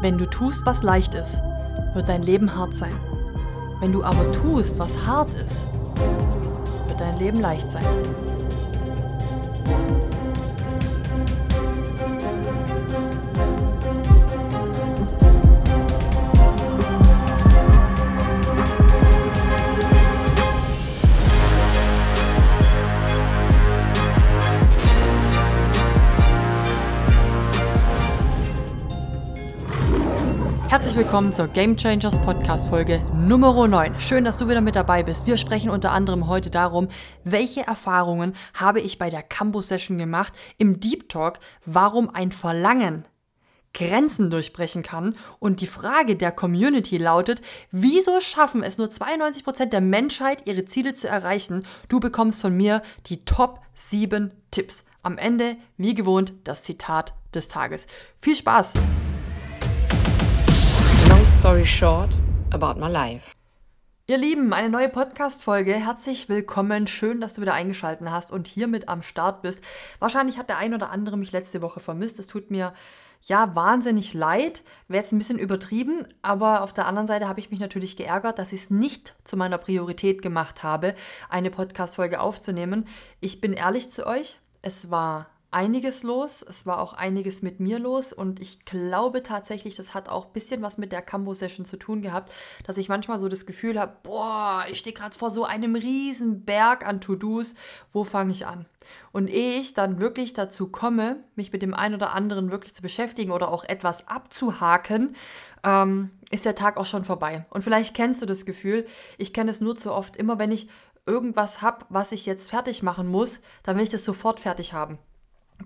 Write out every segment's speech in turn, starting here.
Wenn du tust, was leicht ist, wird dein Leben hart sein. Wenn du aber tust, was hart ist, wird dein Leben leicht sein. Willkommen zur Game Changers Podcast Folge Nummer 9. Schön, dass du wieder mit dabei bist. Wir sprechen unter anderem heute darum, welche Erfahrungen habe ich bei der Cambo Session gemacht im Deep Talk, warum ein Verlangen Grenzen durchbrechen kann. Und die Frage der Community lautet, wieso schaffen es nur 92% der Menschheit, ihre Ziele zu erreichen? Du bekommst von mir die Top 7 Tipps. Am Ende, wie gewohnt, das Zitat des Tages. Viel Spaß! Story short about my life. Ihr Lieben, eine neue Podcast-Folge. Herzlich willkommen. Schön, dass du wieder eingeschaltet hast und hier mit am Start bist. Wahrscheinlich hat der ein oder andere mich letzte Woche vermisst. Es tut mir ja wahnsinnig leid. Wäre jetzt ein bisschen übertrieben, aber auf der anderen Seite habe ich mich natürlich geärgert, dass ich es nicht zu meiner Priorität gemacht habe, eine Podcast-Folge aufzunehmen. Ich bin ehrlich zu euch. Es war einiges los. Es war auch einiges mit mir los und ich glaube tatsächlich, das hat auch ein bisschen was mit der Cambo-Session zu tun gehabt, dass ich manchmal so das Gefühl habe, boah, ich stehe gerade vor so einem riesen Berg an To-Dos, wo fange ich an? Und ehe ich dann wirklich dazu komme, mich mit dem einen oder anderen wirklich zu beschäftigen oder auch etwas abzuhaken, ähm, ist der Tag auch schon vorbei. Und vielleicht kennst du das Gefühl, ich kenne es nur zu oft, immer wenn ich irgendwas habe, was ich jetzt fertig machen muss, dann will ich das sofort fertig haben.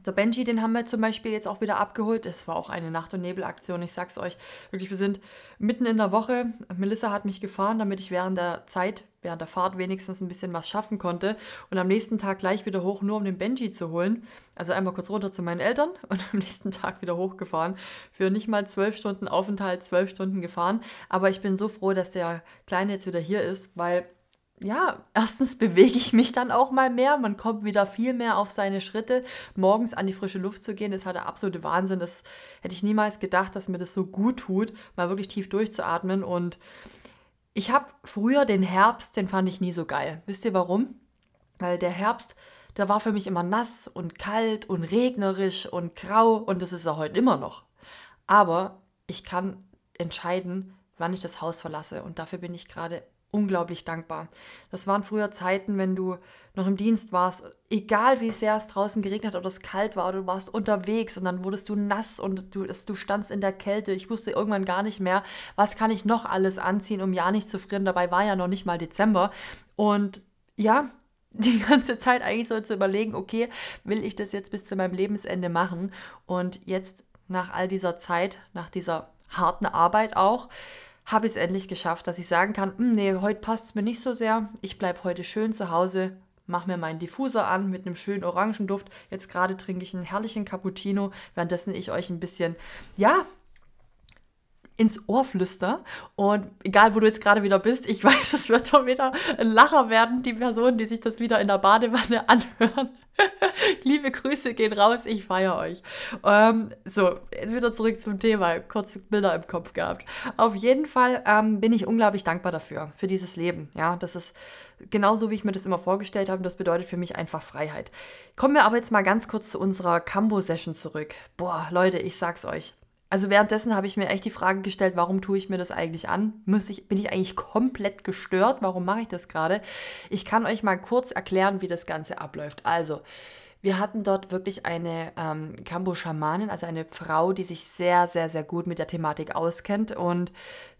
Der Benji, den haben wir zum Beispiel jetzt auch wieder abgeholt. Es war auch eine Nacht- und Nebelaktion. Ich sag's euch wirklich, wir sind mitten in der Woche. Melissa hat mich gefahren, damit ich während der Zeit, während der Fahrt wenigstens ein bisschen was schaffen konnte. Und am nächsten Tag gleich wieder hoch, nur um den Benji zu holen. Also einmal kurz runter zu meinen Eltern und am nächsten Tag wieder hochgefahren. Für nicht mal zwölf Stunden Aufenthalt, zwölf Stunden gefahren. Aber ich bin so froh, dass der Kleine jetzt wieder hier ist, weil ja, erstens bewege ich mich dann auch mal mehr. Man kommt wieder viel mehr auf seine Schritte. Morgens an die frische Luft zu gehen, ist halt der absolute Wahnsinn. Das hätte ich niemals gedacht, dass mir das so gut tut, mal wirklich tief durchzuatmen. Und ich habe früher den Herbst, den fand ich nie so geil. Wisst ihr warum? Weil der Herbst, der war für mich immer nass und kalt und regnerisch und grau und das ist er heute immer noch. Aber ich kann entscheiden, wann ich das Haus verlasse und dafür bin ich gerade unglaublich dankbar. Das waren früher Zeiten, wenn du noch im Dienst warst, egal wie sehr es draußen geregnet oder es kalt war, oder du warst unterwegs und dann wurdest du nass und du, du standst in der Kälte. Ich wusste irgendwann gar nicht mehr, was kann ich noch alles anziehen, um ja nicht zu frieren. Dabei war ja noch nicht mal Dezember. Und ja, die ganze Zeit eigentlich so zu überlegen, okay, will ich das jetzt bis zu meinem Lebensende machen? Und jetzt nach all dieser Zeit, nach dieser harten Arbeit auch, habe ich es endlich geschafft, dass ich sagen kann, hm, nee, heute passt es mir nicht so sehr. Ich bleibe heute schön zu Hause, mache mir meinen Diffuser an mit einem schönen Orangenduft. Jetzt gerade trinke ich einen herrlichen Cappuccino, währenddessen ich euch ein bisschen, ja, ins Ohr flüster. Und egal, wo du jetzt gerade wieder bist, ich weiß, es wird doch wieder ein Lacher werden, die Personen, die sich das wieder in der Badewanne anhören. Liebe Grüße gehen raus, ich feiere euch. Ähm, so, wieder zurück zum Thema. Kurz Bilder im Kopf gehabt. Auf jeden Fall ähm, bin ich unglaublich dankbar dafür, für dieses Leben. Ja, das ist genauso, wie ich mir das immer vorgestellt habe. Das bedeutet für mich einfach Freiheit. Kommen wir aber jetzt mal ganz kurz zu unserer Cambo-Session zurück. Boah, Leute, ich sag's euch. Also währenddessen habe ich mir echt die Frage gestellt, warum tue ich mir das eigentlich an? Muss ich, bin ich eigentlich komplett gestört? Warum mache ich das gerade? Ich kann euch mal kurz erklären, wie das Ganze abläuft. Also, wir hatten dort wirklich eine ähm, Kambo-Schamanin, also eine Frau, die sich sehr, sehr, sehr gut mit der Thematik auskennt und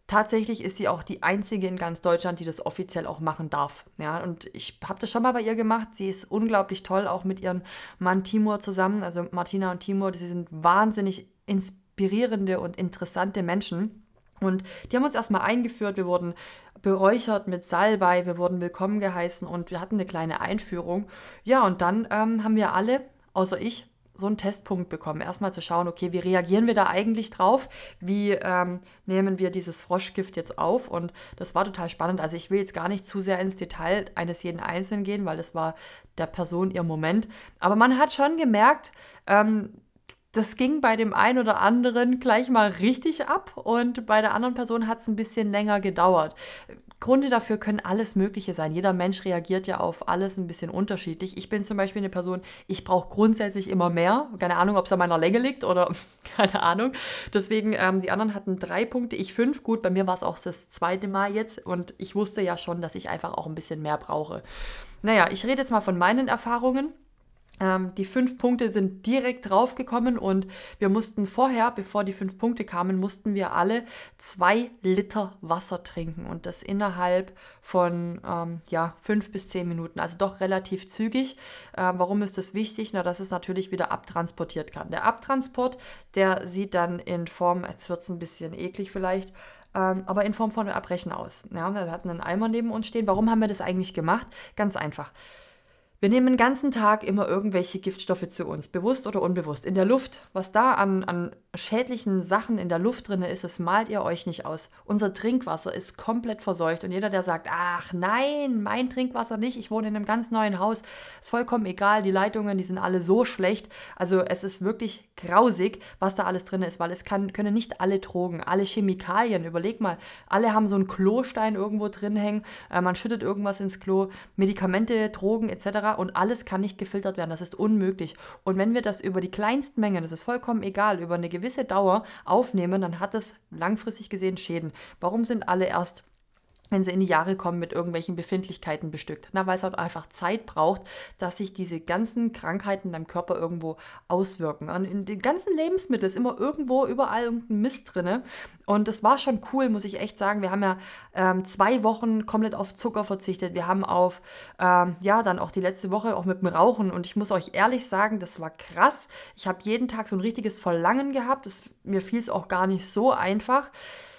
tatsächlich ist sie auch die einzige in ganz Deutschland, die das offiziell auch machen darf. Ja, und ich habe das schon mal bei ihr gemacht. Sie ist unglaublich toll, auch mit ihrem Mann Timur zusammen. Also Martina und Timur, sie sind wahnsinnig inspirierend inspirierende und interessante Menschen. Und die haben uns erstmal eingeführt, wir wurden beräuchert mit Salbei, wir wurden willkommen geheißen und wir hatten eine kleine Einführung. Ja, und dann ähm, haben wir alle, außer ich, so einen Testpunkt bekommen. Erstmal zu schauen, okay, wie reagieren wir da eigentlich drauf? Wie ähm, nehmen wir dieses Froschgift jetzt auf? Und das war total spannend. Also ich will jetzt gar nicht zu sehr ins Detail eines jeden Einzelnen gehen, weil das war der Person ihr Moment. Aber man hat schon gemerkt, ähm, das ging bei dem einen oder anderen gleich mal richtig ab und bei der anderen Person hat es ein bisschen länger gedauert. Gründe dafür können alles Mögliche sein. Jeder Mensch reagiert ja auf alles ein bisschen unterschiedlich. Ich bin zum Beispiel eine Person, ich brauche grundsätzlich immer mehr. Keine Ahnung, ob es an meiner Länge liegt oder keine Ahnung. Deswegen, ähm, die anderen hatten drei Punkte, ich fünf. Gut, bei mir war es auch das zweite Mal jetzt und ich wusste ja schon, dass ich einfach auch ein bisschen mehr brauche. Naja, ich rede jetzt mal von meinen Erfahrungen. Ähm, die fünf Punkte sind direkt draufgekommen und wir mussten vorher, bevor die fünf Punkte kamen, mussten wir alle zwei Liter Wasser trinken und das innerhalb von ähm, ja, fünf bis zehn Minuten, also doch relativ zügig. Ähm, warum ist das wichtig? Na, dass es natürlich wieder abtransportiert kann. Der Abtransport, der sieht dann in Form, jetzt wird es ein bisschen eklig vielleicht, ähm, aber in Form von Erbrechen aus. Ja, wir hatten einen Eimer neben uns stehen. Warum haben wir das eigentlich gemacht? Ganz einfach. Wir nehmen den ganzen Tag immer irgendwelche Giftstoffe zu uns, bewusst oder unbewusst. In der Luft, was da an, an schädlichen Sachen in der Luft drin ist, das malt ihr euch nicht aus. Unser Trinkwasser ist komplett verseucht und jeder, der sagt, ach nein, mein Trinkwasser nicht, ich wohne in einem ganz neuen Haus, ist vollkommen egal, die Leitungen, die sind alle so schlecht. Also es ist wirklich grausig, was da alles drin ist, weil es kann, können nicht alle Drogen, alle Chemikalien, überleg mal, alle haben so einen Klostein irgendwo drin hängen, äh, man schüttet irgendwas ins Klo, Medikamente, Drogen etc und alles kann nicht gefiltert werden. Das ist unmöglich. Und wenn wir das über die kleinsten Mengen, das ist vollkommen egal, über eine gewisse Dauer aufnehmen, dann hat es langfristig gesehen Schäden. Warum sind alle erst wenn sie in die Jahre kommen mit irgendwelchen Befindlichkeiten bestückt. Na, weil es halt einfach Zeit braucht, dass sich diese ganzen Krankheiten in deinem Körper irgendwo auswirken. Und in den ganzen Lebensmitteln ist immer irgendwo überall irgendein Mist drin. Und das war schon cool, muss ich echt sagen. Wir haben ja ähm, zwei Wochen komplett auf Zucker verzichtet. Wir haben auf, ähm, ja, dann auch die letzte Woche auch mit dem Rauchen. Und ich muss euch ehrlich sagen, das war krass. Ich habe jeden Tag so ein richtiges Verlangen gehabt. Das, mir fiel es auch gar nicht so einfach.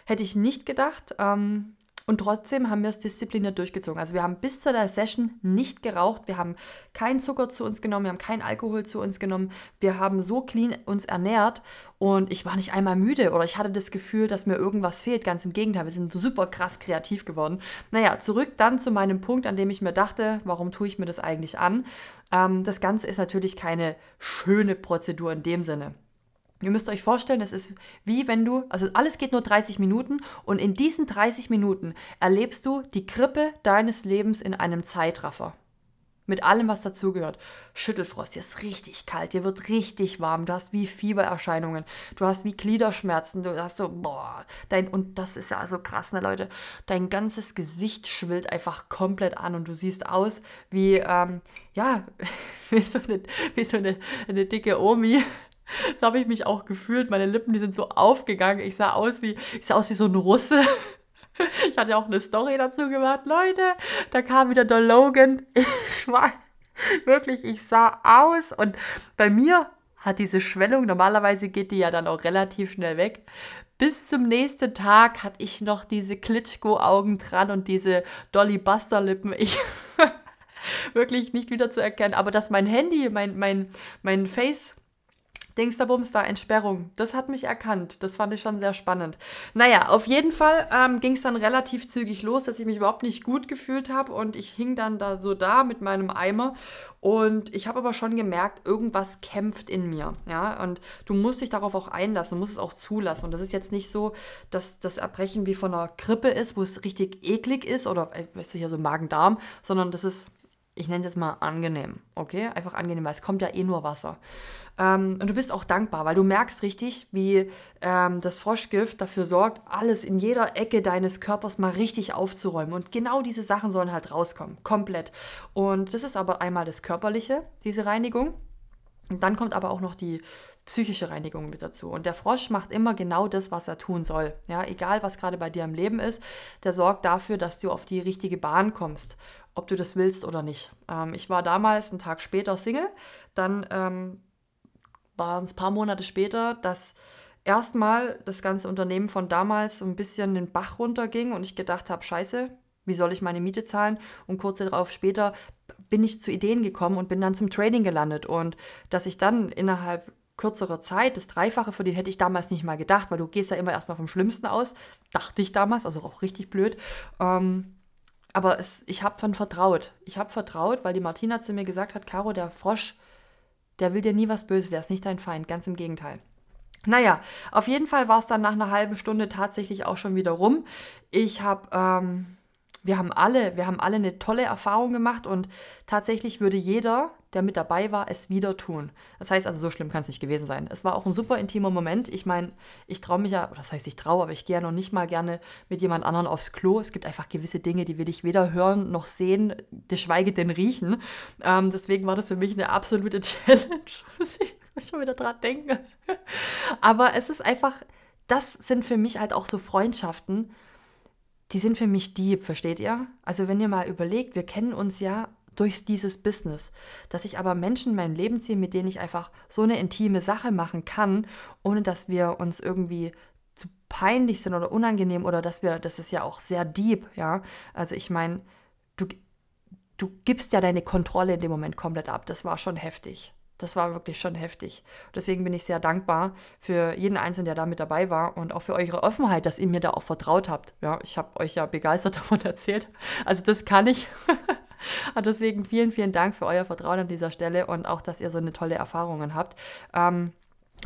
Hätte ich nicht gedacht. Ähm, und trotzdem haben wir es diszipliniert durchgezogen. Also wir haben bis zu der Session nicht geraucht, wir haben keinen Zucker zu uns genommen, wir haben keinen Alkohol zu uns genommen, wir haben so clean uns ernährt und ich war nicht einmal müde oder ich hatte das Gefühl, dass mir irgendwas fehlt. Ganz im Gegenteil, wir sind super krass kreativ geworden. Naja, zurück dann zu meinem Punkt, an dem ich mir dachte, warum tue ich mir das eigentlich an? Ähm, das Ganze ist natürlich keine schöne Prozedur in dem Sinne. Ihr müsst euch vorstellen, es ist wie wenn du, also alles geht nur 30 Minuten und in diesen 30 Minuten erlebst du die Krippe deines Lebens in einem Zeitraffer. Mit allem, was dazugehört. Schüttelfrost, dir ist richtig kalt, dir wird richtig warm, du hast wie Fiebererscheinungen, du hast wie Gliederschmerzen, du hast so, boah, dein, und das ist ja so krass, ne Leute, dein ganzes Gesicht schwillt einfach komplett an und du siehst aus wie, ähm, ja, wie so eine, wie so eine, eine dicke Omi, so habe ich mich auch gefühlt. Meine Lippen, die sind so aufgegangen. Ich sah aus wie, ich sah aus wie so ein Russe. Ich hatte auch eine Story dazu gemacht. Leute, da kam wieder der Logan. Ich war wirklich, ich sah aus. Und bei mir hat diese Schwellung, normalerweise geht die ja dann auch relativ schnell weg. Bis zum nächsten Tag hatte ich noch diese Klitschko-Augen dran und diese Dolly Buster-Lippen. Ich wirklich nicht wieder zu erkennen. Aber dass mein Handy, mein, mein, mein Face Dingsterbums da, Entsperrung. Das hat mich erkannt. Das fand ich schon sehr spannend. Naja, auf jeden Fall ähm, ging es dann relativ zügig los, dass ich mich überhaupt nicht gut gefühlt habe und ich hing dann da so da mit meinem Eimer und ich habe aber schon gemerkt, irgendwas kämpft in mir. Ja, und du musst dich darauf auch einlassen, musst es auch zulassen. Und das ist jetzt nicht so, dass das Erbrechen wie von einer Grippe ist, wo es richtig eklig ist oder, äh, weißt du, hier so Magen-Darm, sondern das ist ich nenne es jetzt mal angenehm, okay? Einfach angenehm, weil es kommt ja eh nur Wasser. Ähm, und du bist auch dankbar, weil du merkst richtig, wie ähm, das Froschgift dafür sorgt, alles in jeder Ecke deines Körpers mal richtig aufzuräumen. Und genau diese Sachen sollen halt rauskommen, komplett. Und das ist aber einmal das Körperliche, diese Reinigung. Und dann kommt aber auch noch die psychische Reinigung mit dazu. Und der Frosch macht immer genau das, was er tun soll. Ja, egal was gerade bei dir im Leben ist, der sorgt dafür, dass du auf die richtige Bahn kommst ob du das willst oder nicht. Ähm, ich war damals einen Tag später Single, dann ähm, waren es ein paar Monate später, dass erstmal das ganze Unternehmen von damals so ein bisschen den Bach runterging und ich gedacht habe, scheiße, wie soll ich meine Miete zahlen? Und kurz darauf später bin ich zu Ideen gekommen und bin dann zum Trading gelandet. Und dass ich dann innerhalb kürzerer Zeit das Dreifache verdient, hätte ich damals nicht mal gedacht, weil du gehst ja immer erstmal vom Schlimmsten aus. Dachte ich damals, also auch richtig blöd. Ähm, aber es, ich habe von vertraut. Ich habe vertraut, weil die Martina zu mir gesagt hat, Caro, der Frosch, Der will dir nie was Böses, der ist nicht dein Feind, ganz im Gegenteil. Naja, auf jeden Fall war es dann nach einer halben Stunde tatsächlich auch schon wieder rum. Ich habe, ähm, wir haben alle, wir haben alle eine tolle Erfahrung gemacht und tatsächlich würde jeder, der mit dabei war, es wieder tun. Das heißt also, so schlimm kann es nicht gewesen sein. Es war auch ein super intimer Moment. Ich meine, ich traue mich ja, das heißt, ich traue, aber ich gehe ja noch nicht mal gerne mit jemand anderem aufs Klo. Es gibt einfach gewisse Dinge, die will ich weder hören noch sehen, geschweige denn riechen. Ähm, deswegen war das für mich eine absolute Challenge muss schon wieder dran denken. Aber es ist einfach, das sind für mich halt auch so Freundschaften, die sind für mich deep, versteht ihr? Also wenn ihr mal überlegt, wir kennen uns ja durch dieses Business, dass ich aber Menschen in mein Leben ziehe, mit denen ich einfach so eine intime Sache machen kann, ohne dass wir uns irgendwie zu peinlich sind oder unangenehm oder dass wir, das ist ja auch sehr deep, ja. Also ich meine, du, du gibst ja deine Kontrolle in dem Moment komplett ab. Das war schon heftig das war wirklich schon heftig. Deswegen bin ich sehr dankbar für jeden Einzelnen, der da mit dabei war und auch für eure Offenheit, dass ihr mir da auch vertraut habt. Ja, ich habe euch ja begeistert davon erzählt. Also das kann ich. und deswegen vielen, vielen Dank für euer Vertrauen an dieser Stelle und auch, dass ihr so eine tolle Erfahrungen habt. Ähm,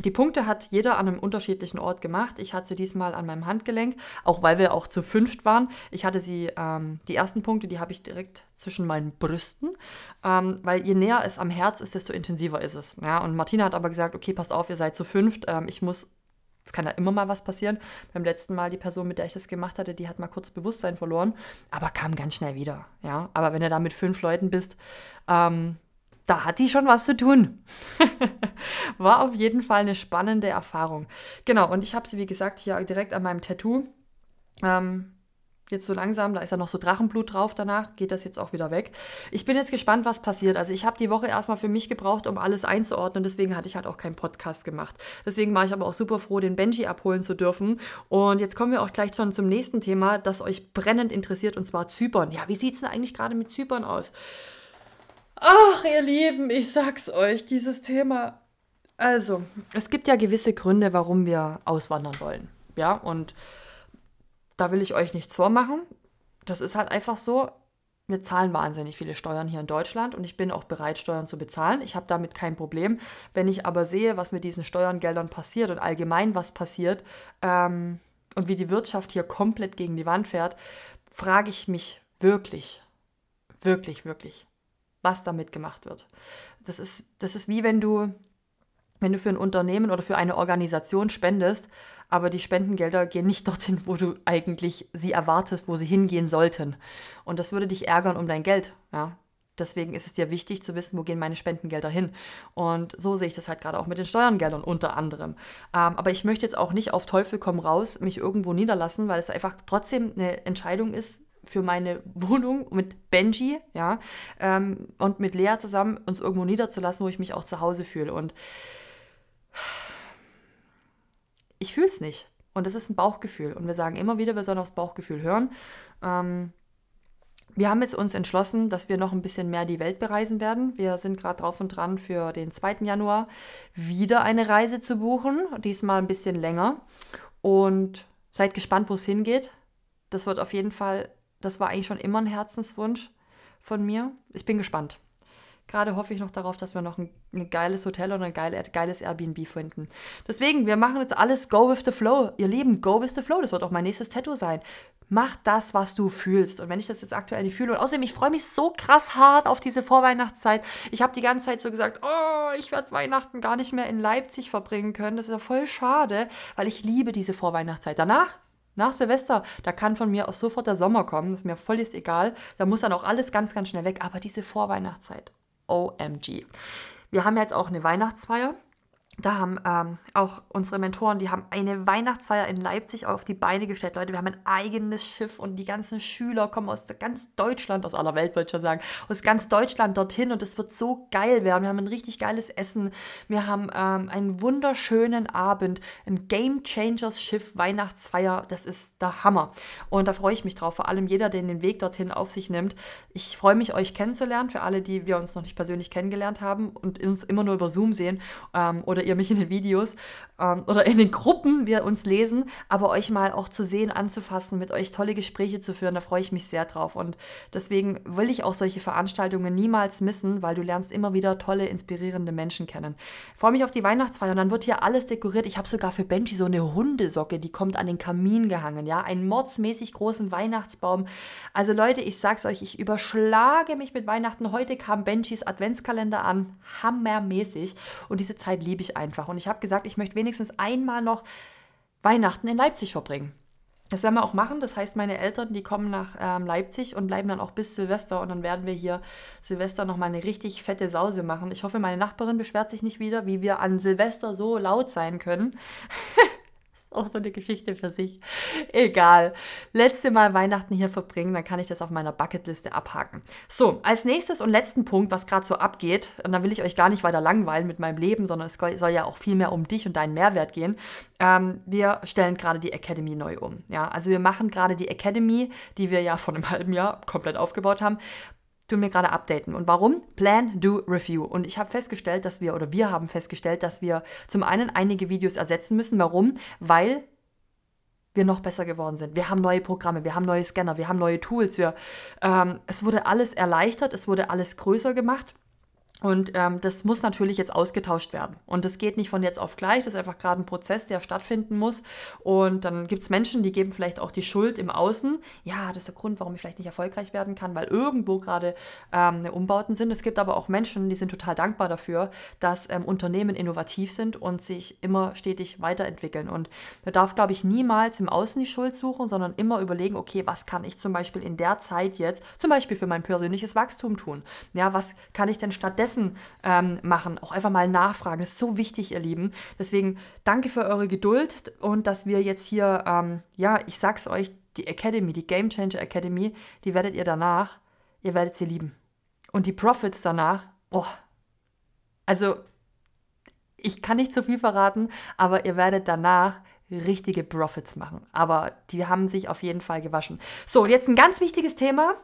die Punkte hat jeder an einem unterschiedlichen Ort gemacht. Ich hatte sie diesmal an meinem Handgelenk, auch weil wir auch zu fünft waren. Ich hatte sie, ähm, die ersten Punkte, die habe ich direkt zwischen meinen Brüsten, ähm, weil je näher es am Herz ist, desto intensiver ist es. Ja, und Martina hat aber gesagt, okay, passt auf, ihr seid zu fünft. Ähm, ich muss, es kann ja immer mal was passieren. Beim letzten Mal die Person, mit der ich das gemacht hatte, die hat mal kurz Bewusstsein verloren, aber kam ganz schnell wieder. Ja, aber wenn du da mit fünf Leuten bist, ähm, da hat die schon was zu tun. War auf jeden Fall eine spannende Erfahrung. Genau, und ich habe sie, wie gesagt, hier direkt an meinem Tattoo. Ähm, jetzt so langsam, da ist ja noch so Drachenblut drauf danach, geht das jetzt auch wieder weg. Ich bin jetzt gespannt, was passiert. Also ich habe die Woche erstmal für mich gebraucht, um alles einzuordnen, deswegen hatte ich halt auch keinen Podcast gemacht. Deswegen war ich aber auch super froh, den Benji abholen zu dürfen. Und jetzt kommen wir auch gleich schon zum nächsten Thema, das euch brennend interessiert, und zwar Zypern. Ja, wie sieht es denn eigentlich gerade mit Zypern aus? Ach, ihr Lieben, ich sag's euch, dieses Thema. Also, es gibt ja gewisse Gründe, warum wir auswandern wollen. Ja, und da will ich euch nichts vormachen. Das ist halt einfach so. Wir zahlen wahnsinnig viele Steuern hier in Deutschland und ich bin auch bereit, Steuern zu bezahlen. Ich habe damit kein Problem. Wenn ich aber sehe, was mit diesen Steuergeldern passiert und allgemein was passiert ähm, und wie die Wirtschaft hier komplett gegen die Wand fährt, frage ich mich wirklich, wirklich, wirklich, was damit gemacht wird. Das ist, das ist wie wenn du, wenn du für ein Unternehmen oder für eine Organisation spendest, aber die Spendengelder gehen nicht dorthin, wo du eigentlich sie erwartest, wo sie hingehen sollten. Und das würde dich ärgern um dein Geld. Ja? Deswegen ist es dir wichtig zu wissen, wo gehen meine Spendengelder hin. Und so sehe ich das halt gerade auch mit den Steuergeldern unter anderem. Ähm, aber ich möchte jetzt auch nicht auf Teufel komm raus mich irgendwo niederlassen, weil es einfach trotzdem eine Entscheidung ist, für meine Wohnung mit Benji, ja, ähm, und mit Lea zusammen uns irgendwo niederzulassen, wo ich mich auch zu Hause fühle. Und ich fühle es nicht. Und das ist ein Bauchgefühl. Und wir sagen immer wieder, wir sollen aufs Bauchgefühl hören. Ähm, wir haben jetzt uns entschlossen, dass wir noch ein bisschen mehr die Welt bereisen werden. Wir sind gerade drauf und dran, für den 2. Januar wieder eine Reise zu buchen. Diesmal ein bisschen länger. Und seid gespannt, wo es hingeht. Das wird auf jeden Fall das war eigentlich schon immer ein Herzenswunsch von mir. Ich bin gespannt. Gerade hoffe ich noch darauf, dass wir noch ein, ein geiles Hotel oder ein geile, geiles Airbnb finden. Deswegen, wir machen jetzt alles Go with the Flow. Ihr Lieben, Go with the Flow. Das wird auch mein nächstes Tattoo sein. Mach das, was du fühlst. Und wenn ich das jetzt aktuell nicht fühle, und außerdem, ich freue mich so krass hart auf diese Vorweihnachtszeit. Ich habe die ganze Zeit so gesagt, oh, ich werde Weihnachten gar nicht mehr in Leipzig verbringen können. Das ist ja voll schade, weil ich liebe diese Vorweihnachtszeit. Danach nach Silvester, da kann von mir aus sofort der Sommer kommen, das ist mir voll egal. Da muss dann auch alles ganz, ganz schnell weg. Aber diese Vorweihnachtszeit, OMG. Wir haben jetzt auch eine Weihnachtsfeier da haben ähm, auch unsere Mentoren, die haben eine Weihnachtsfeier in Leipzig auf die Beine gestellt. Leute, wir haben ein eigenes Schiff und die ganzen Schüler kommen aus ganz Deutschland, aus aller Welt, würde ich schon sagen, aus ganz Deutschland dorthin und es wird so geil werden. Wir haben ein richtig geiles Essen. Wir haben ähm, einen wunderschönen Abend, ein Game Changers Schiff Weihnachtsfeier. Das ist der Hammer. Und da freue ich mich drauf. Vor allem jeder, der den Weg dorthin auf sich nimmt. Ich freue mich, euch kennenzulernen. Für alle, die wir uns noch nicht persönlich kennengelernt haben und uns immer nur über Zoom sehen ähm, oder ihr mich in den Videos ähm, oder in den Gruppen, wir uns lesen, aber euch mal auch zu sehen, anzufassen, mit euch tolle Gespräche zu führen, da freue ich mich sehr drauf. Und deswegen will ich auch solche Veranstaltungen niemals missen, weil du lernst immer wieder tolle, inspirierende Menschen kennen. Ich freue mich auf die Weihnachtsfeier und dann wird hier alles dekoriert. Ich habe sogar für Benji so eine Hundesocke, die kommt an den Kamin gehangen, ja, einen mordsmäßig großen Weihnachtsbaum. Also Leute, ich sag's euch, ich überschlage mich mit Weihnachten. Heute kam Benjis Adventskalender an, hammermäßig und diese Zeit liebe ich einfach. Und ich habe gesagt, ich möchte wenigstens einmal noch Weihnachten in Leipzig verbringen. Das werden wir auch machen. Das heißt, meine Eltern, die kommen nach ähm, Leipzig und bleiben dann auch bis Silvester. Und dann werden wir hier Silvester nochmal eine richtig fette Sause machen. Ich hoffe, meine Nachbarin beschwert sich nicht wieder, wie wir an Silvester so laut sein können. auch so eine Geschichte für sich. Egal. Letzte Mal Weihnachten hier verbringen, dann kann ich das auf meiner Bucketliste abhaken. So, als nächstes und letzten Punkt, was gerade so abgeht, und da will ich euch gar nicht weiter langweilen mit meinem Leben, sondern es soll ja auch viel mehr um dich und deinen Mehrwert gehen. Ähm, wir stellen gerade die Academy neu um. Ja, also wir machen gerade die Academy, die wir ja vor einem halben Jahr komplett aufgebaut haben, tun mir gerade updaten. Und warum? Plan, do, review. Und ich habe festgestellt, dass wir, oder wir haben festgestellt, dass wir zum einen einige Videos ersetzen müssen. Warum? Weil wir noch besser geworden sind. Wir haben neue Programme, wir haben neue Scanner, wir haben neue Tools. Wir, ähm, es wurde alles erleichtert, es wurde alles größer gemacht. Und ähm, das muss natürlich jetzt ausgetauscht werden. Und das geht nicht von jetzt auf gleich. Das ist einfach gerade ein Prozess, der stattfinden muss. Und dann gibt es Menschen, die geben vielleicht auch die Schuld im Außen. Ja, das ist der Grund, warum ich vielleicht nicht erfolgreich werden kann, weil irgendwo gerade ähm, Umbauten sind. Es gibt aber auch Menschen, die sind total dankbar dafür, dass ähm, Unternehmen innovativ sind und sich immer stetig weiterentwickeln. Und man darf, glaube ich, niemals im Außen die Schuld suchen, sondern immer überlegen, okay, was kann ich zum Beispiel in der Zeit jetzt, zum Beispiel für mein persönliches Wachstum tun? Ja, was kann ich denn stattdessen stattdessen ähm, machen. Auch einfach mal nachfragen. Das ist so wichtig, ihr Lieben. Deswegen danke für eure Geduld und dass wir jetzt hier, ähm, ja, ich sag's euch, die Academy, die Game Changer Academy, die werdet ihr danach, ihr werdet sie lieben. Und die Profits danach, boah. Also, ich kann nicht zu viel verraten, aber ihr werdet danach richtige Profits machen. Aber die haben sich auf jeden Fall gewaschen. So, jetzt ein ganz wichtiges Thema.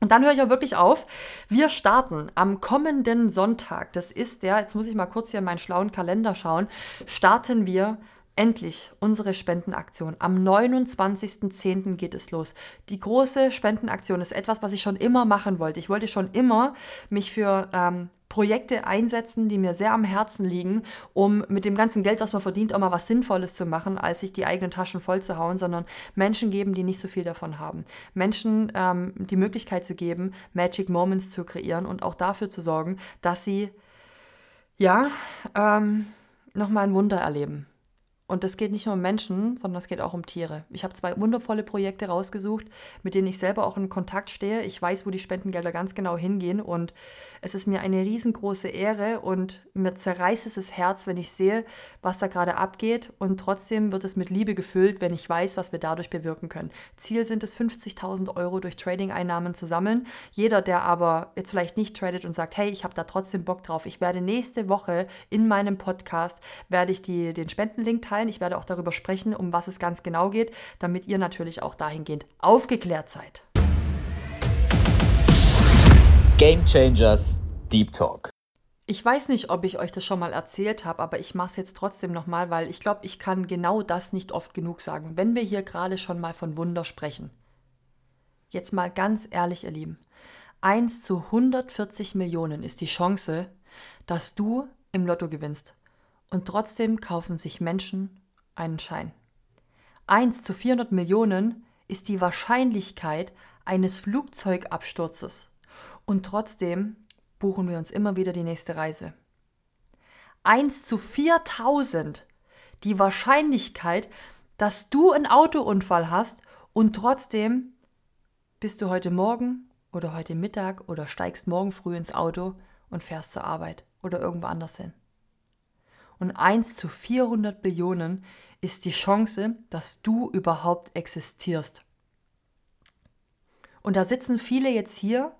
Und dann höre ich auch wirklich auf. Wir starten am kommenden Sonntag. Das ist der, jetzt muss ich mal kurz hier in meinen schlauen Kalender schauen, starten wir Endlich unsere Spendenaktion. Am 29.10. geht es los. Die große Spendenaktion ist etwas, was ich schon immer machen wollte. Ich wollte schon immer mich für ähm, Projekte einsetzen, die mir sehr am Herzen liegen, um mit dem ganzen Geld, was man verdient, auch mal was Sinnvolles zu machen, als sich die eigenen Taschen voll zu hauen, sondern Menschen geben, die nicht so viel davon haben. Menschen ähm, die Möglichkeit zu geben, Magic Moments zu kreieren und auch dafür zu sorgen, dass sie, ja, ähm, nochmal ein Wunder erleben. Und das geht nicht nur um Menschen, sondern es geht auch um Tiere. Ich habe zwei wundervolle Projekte rausgesucht, mit denen ich selber auch in Kontakt stehe. Ich weiß, wo die Spendengelder ganz genau hingehen und es ist mir eine riesengroße Ehre und mir zerreißt es das Herz, wenn ich sehe, was da gerade abgeht und trotzdem wird es mit Liebe gefüllt, wenn ich weiß, was wir dadurch bewirken können. Ziel sind es, 50.000 Euro durch Trading-Einnahmen zu sammeln. Jeder, der aber jetzt vielleicht nicht tradet und sagt, hey, ich habe da trotzdem Bock drauf, ich werde nächste Woche in meinem Podcast, werde ich die, den Spendenlink teilen mitteilen. Ich werde auch darüber sprechen, um was es ganz genau geht, damit ihr natürlich auch dahingehend aufgeklärt seid. Game Changers Deep Talk. Ich weiß nicht, ob ich euch das schon mal erzählt habe, aber ich mache es jetzt trotzdem nochmal, weil ich glaube, ich kann genau das nicht oft genug sagen. Wenn wir hier gerade schon mal von Wunder sprechen. Jetzt mal ganz ehrlich, ihr Lieben. 1 zu 140 Millionen ist die Chance, dass du im Lotto gewinnst und trotzdem kaufen sich Menschen einen Schein. 1 zu 400 Millionen ist die Wahrscheinlichkeit eines Flugzeugabsturzes und trotzdem buchen wir uns immer wieder die nächste Reise. 1 zu 4000 die Wahrscheinlichkeit, dass du einen Autounfall hast und trotzdem bist du heute Morgen oder heute Mittag oder steigst morgen früh ins Auto und fährst zur Arbeit oder irgendwo anders hin und 1 zu 400 Billionen ist die Chance, dass du überhaupt existierst. Und da sitzen viele jetzt hier,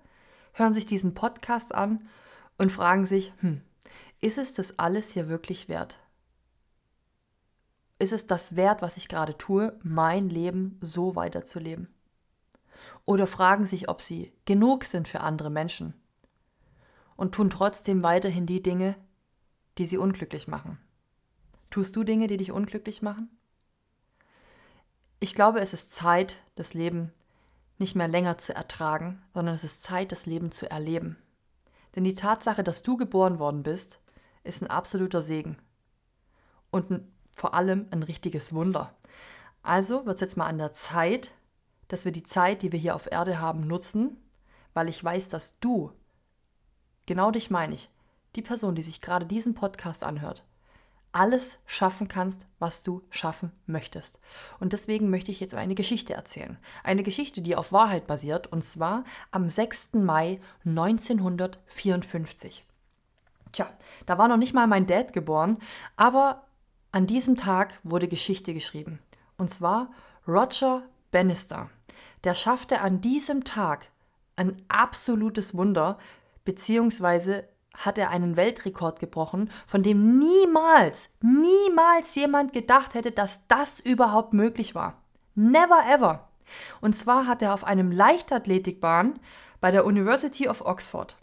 hören sich diesen Podcast an und fragen sich, hm, ist es das alles hier wirklich wert? Ist es das wert, was ich gerade tue, mein Leben so weiterzuleben? Oder fragen sich, ob sie genug sind für andere Menschen und tun trotzdem weiterhin die Dinge, die sie unglücklich machen. Tust du Dinge, die dich unglücklich machen? Ich glaube, es ist Zeit, das Leben nicht mehr länger zu ertragen, sondern es ist Zeit, das Leben zu erleben. Denn die Tatsache, dass du geboren worden bist, ist ein absoluter Segen. Und ein, vor allem ein richtiges Wunder. Also wird es jetzt mal an der Zeit, dass wir die Zeit, die wir hier auf Erde haben, nutzen, weil ich weiß, dass du, genau dich meine ich, die Person, die sich gerade diesen Podcast anhört, alles schaffen kannst, was du schaffen möchtest. Und deswegen möchte ich jetzt eine Geschichte erzählen. Eine Geschichte, die auf Wahrheit basiert, und zwar am 6. Mai 1954. Tja, da war noch nicht mal mein Dad geboren, aber an diesem Tag wurde Geschichte geschrieben. Und zwar Roger Bannister. Der schaffte an diesem Tag ein absolutes Wunder, beziehungsweise hat er einen Weltrekord gebrochen, von dem niemals, niemals jemand gedacht hätte, dass das überhaupt möglich war. Never ever. Und zwar hat er auf einem Leichtathletikbahn bei der University of Oxford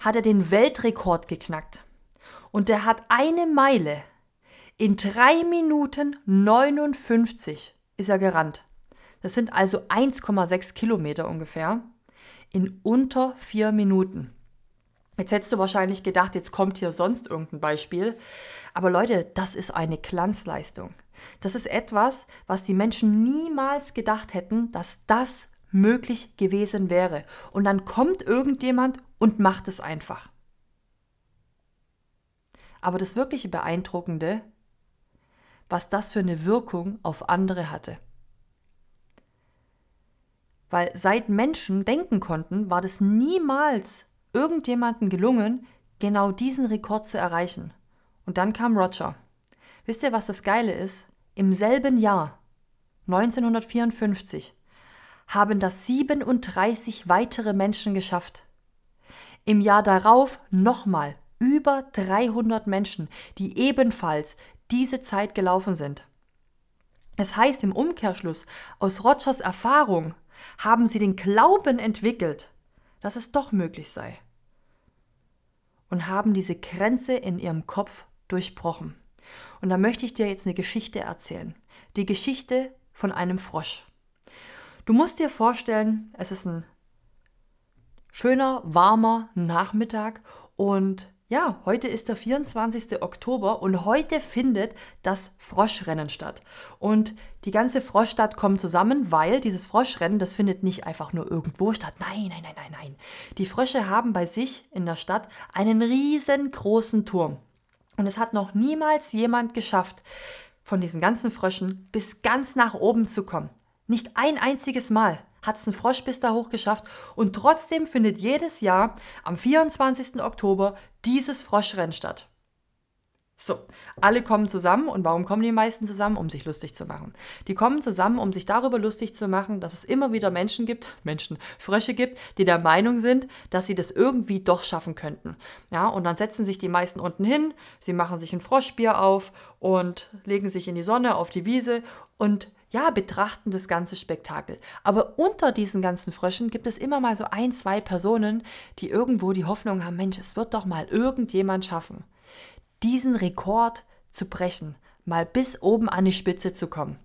hat er den Weltrekord geknackt. Und der hat eine Meile in 3 Minuten 59 ist er gerannt. Das sind also 1,6 Kilometer ungefähr in unter 4 Minuten. Jetzt hättest du wahrscheinlich gedacht, jetzt kommt hier sonst irgendein Beispiel. Aber Leute, das ist eine Glanzleistung. Das ist etwas, was die Menschen niemals gedacht hätten, dass das möglich gewesen wäre. Und dann kommt irgendjemand und macht es einfach. Aber das wirkliche Beeindruckende, was das für eine Wirkung auf andere hatte. Weil seit Menschen denken konnten, war das niemals irgendjemandem gelungen, genau diesen Rekord zu erreichen. Und dann kam Roger. Wisst ihr, was das Geile ist? Im selben Jahr, 1954, haben das 37 weitere Menschen geschafft. Im Jahr darauf nochmal über 300 Menschen, die ebenfalls diese Zeit gelaufen sind. Es heißt im Umkehrschluss, aus Rogers Erfahrung haben sie den Glauben entwickelt, dass es doch möglich sei und haben diese Grenze in ihrem Kopf durchbrochen. Und da möchte ich dir jetzt eine Geschichte erzählen. Die Geschichte von einem Frosch. Du musst dir vorstellen, es ist ein schöner, warmer Nachmittag und ja, heute ist der 24. Oktober und heute findet das Froschrennen statt. Und die ganze Froschstadt kommt zusammen, weil dieses Froschrennen, das findet nicht einfach nur irgendwo statt. Nein, nein, nein, nein, nein. Die Frösche haben bei sich in der Stadt einen riesengroßen Turm. Und es hat noch niemals jemand geschafft, von diesen ganzen Fröschen bis ganz nach oben zu kommen. Nicht ein einziges Mal hat es ein Frosch bis da hoch geschafft und trotzdem findet jedes Jahr am 24. Oktober dieses Froschrennen statt. So, alle kommen zusammen und warum kommen die meisten zusammen? Um sich lustig zu machen. Die kommen zusammen, um sich darüber lustig zu machen, dass es immer wieder Menschen gibt, Menschen, Frösche gibt, die der Meinung sind, dass sie das irgendwie doch schaffen könnten. Ja, und dann setzen sich die meisten unten hin, sie machen sich ein Froschbier auf und legen sich in die Sonne auf die Wiese und ja, betrachten das ganze Spektakel. Aber unter diesen ganzen Fröschen gibt es immer mal so ein, zwei Personen, die irgendwo die Hoffnung haben, Mensch, es wird doch mal irgendjemand schaffen, diesen Rekord zu brechen, mal bis oben an die Spitze zu kommen.